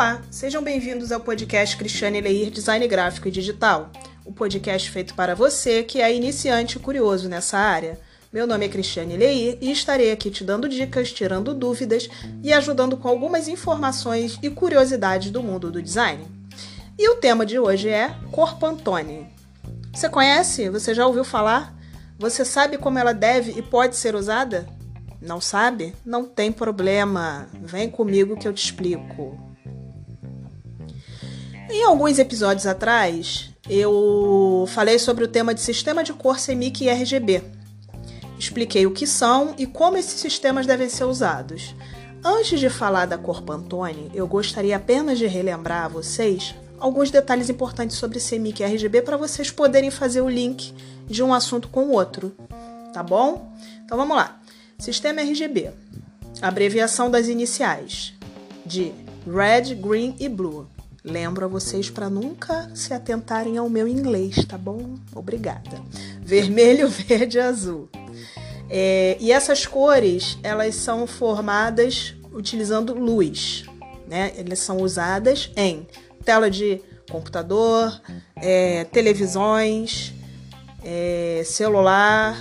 Olá, sejam bem-vindos ao podcast Cristiane Leir Design Gráfico e Digital, o podcast feito para você que é iniciante e curioso nessa área. Meu nome é Cristiane Leir e estarei aqui te dando dicas, tirando dúvidas e ajudando com algumas informações e curiosidades do mundo do design. E o tema de hoje é cor Pantone. Você conhece? Você já ouviu falar? Você sabe como ela deve e pode ser usada? Não sabe? Não tem problema. Vem comigo que eu te explico. Em alguns episódios atrás, eu falei sobre o tema de sistema de cor CMYK e RGB. Expliquei o que são e como esses sistemas devem ser usados. Antes de falar da cor Pantone, eu gostaria apenas de relembrar a vocês alguns detalhes importantes sobre CMYK e RGB para vocês poderem fazer o link de um assunto com o outro, tá bom? Então vamos lá. Sistema RGB, abreviação das iniciais de Red, Green e Blue. Lembro a vocês para nunca se atentarem ao meu inglês, tá bom? Obrigada. Vermelho, verde e azul. É, e essas cores, elas são formadas utilizando luz, né? Elas são usadas em tela de computador, é, televisões, é, celular,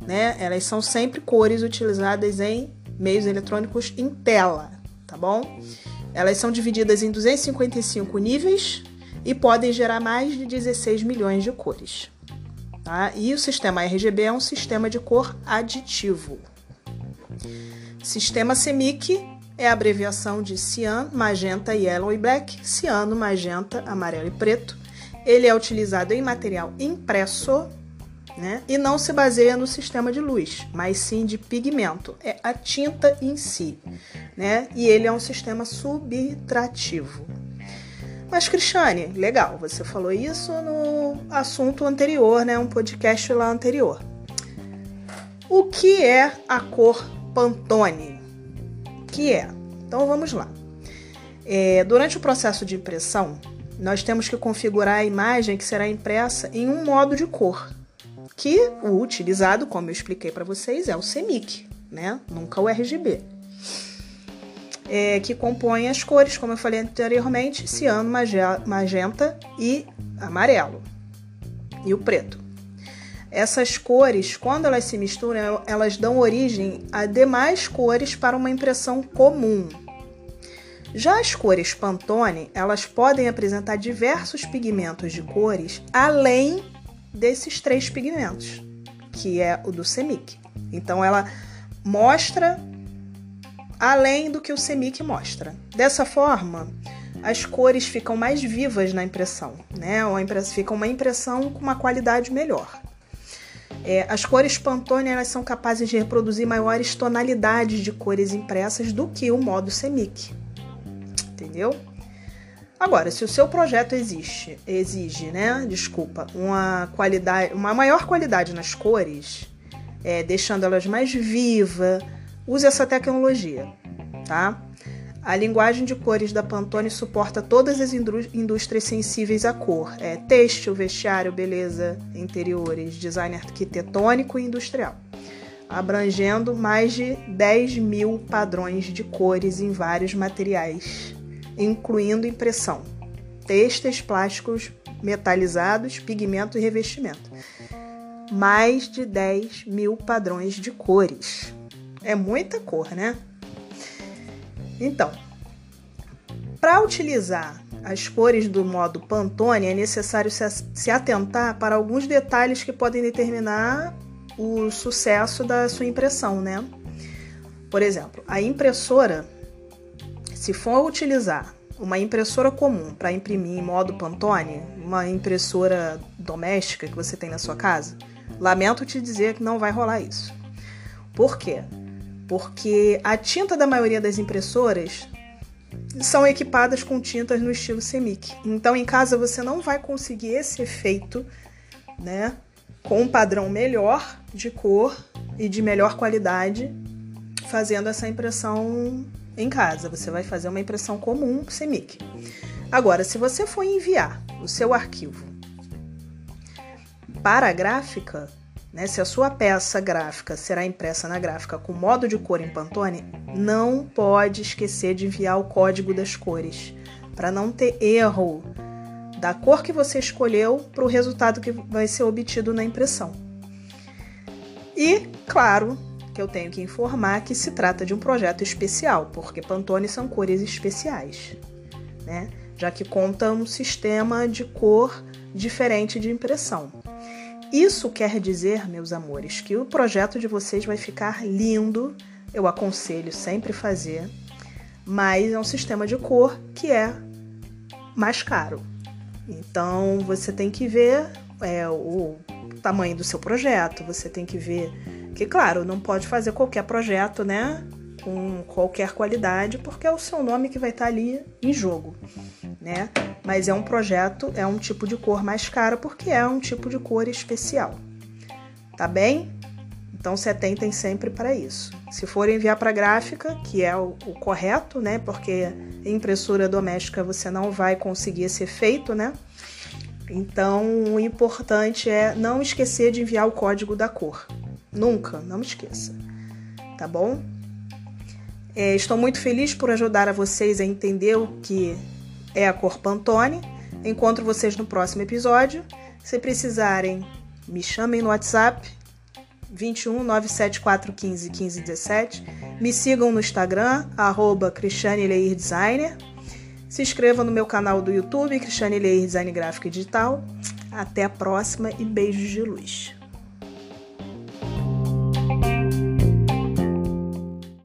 né? Elas são sempre cores utilizadas em meios eletrônicos em tela, tá bom? Elas são divididas em 255 níveis e podem gerar mais de 16 milhões de cores. Tá? E o sistema RGB é um sistema de cor aditivo. Sistema CMYK é a abreviação de cian, magenta, yellow e black, ciano, magenta, amarelo e preto. Ele é utilizado em material impresso né? E não se baseia no sistema de luz, mas sim de pigmento. É a tinta em si, né? E ele é um sistema subtrativo. Mas, Cristiane, legal, você falou isso no assunto anterior, né? Um podcast lá anterior. O que é a cor Pantone? Que é? Então vamos lá. É, durante o processo de impressão, nós temos que configurar a imagem que será impressa em um modo de cor que o utilizado, como eu expliquei para vocês, é o CMYK, né? Nunca o RGB. É, que compõe as cores, como eu falei anteriormente, ciano, magenta e amarelo. E o preto. Essas cores, quando elas se misturam, elas dão origem a demais cores para uma impressão comum. Já as cores Pantone, elas podem apresentar diversos pigmentos de cores além desses três pigmentos, que é o do CMYK. Então ela mostra além do que o CMYK mostra. Dessa forma, as cores ficam mais vivas na impressão, né? Ou fica uma impressão com uma qualidade melhor. É, as cores Pantone elas são capazes de reproduzir maiores tonalidades de cores impressas do que o modo CMYK. Entendeu? Agora, se o seu projeto existe, exige, né, desculpa, uma qualidade, uma maior qualidade nas cores, é, deixando elas mais vivas, use essa tecnologia, tá? A linguagem de cores da Pantone suporta todas as indústrias sensíveis à cor: é, têxtil, vestiário, beleza, interiores, design arquitetônico e industrial, abrangendo mais de 10 mil padrões de cores em vários materiais incluindo impressão, têxteis, plásticos metalizados, pigmento e revestimento. Mais de 10 mil padrões de cores. É muita cor, né? Então, para utilizar as cores do modo Pantone, é necessário se atentar para alguns detalhes que podem determinar o sucesso da sua impressão, né? Por exemplo, a impressora se for utilizar uma impressora comum para imprimir em modo Pantone, uma impressora doméstica que você tem na sua casa, lamento te dizer que não vai rolar isso. Por quê? Porque a tinta da maioria das impressoras são equipadas com tintas no estilo CMYK. Então, em casa você não vai conseguir esse efeito, né, com um padrão melhor de cor e de melhor qualidade, fazendo essa impressão em casa. Você vai fazer uma impressão comum CMYK. Agora, se você for enviar o seu arquivo para a gráfica, né, se a sua peça gráfica será impressa na gráfica com modo de cor em Pantone, não pode esquecer de enviar o código das cores. para não ter erro da cor que você escolheu para o resultado que vai ser obtido na impressão. E, claro, que eu tenho que informar que se trata de um projeto especial, porque Pantone são cores especiais, né? Já que conta um sistema de cor diferente de impressão. Isso quer dizer, meus amores, que o projeto de vocês vai ficar lindo. Eu aconselho sempre fazer, mas é um sistema de cor que é mais caro. Então você tem que ver é, o tamanho do seu projeto, você tem que ver que, claro, não pode fazer qualquer projeto, né? Com qualquer qualidade, porque é o seu nome que vai estar ali em jogo, né? Mas é um projeto, é um tipo de cor mais caro porque é um tipo de cor especial. Tá bem? Então se atentem sempre para isso. Se for enviar para gráfica, que é o, o, correto, né? Porque em impressora doméstica você não vai conseguir esse efeito, né? Então o importante é não esquecer de enviar o código da cor. Nunca, não me esqueça. Tá bom? É, estou muito feliz por ajudar a vocês a entender o que é a cor Pantone. Encontro vocês no próximo episódio. Se precisarem, me chamem no WhatsApp 21 974 15 15 17. Me sigam no Instagram, arroba Cristiane Leir Designer. Se inscrevam no meu canal do YouTube, Cristiane Leir Design Gráfico e Digital. Até a próxima e beijos de luz.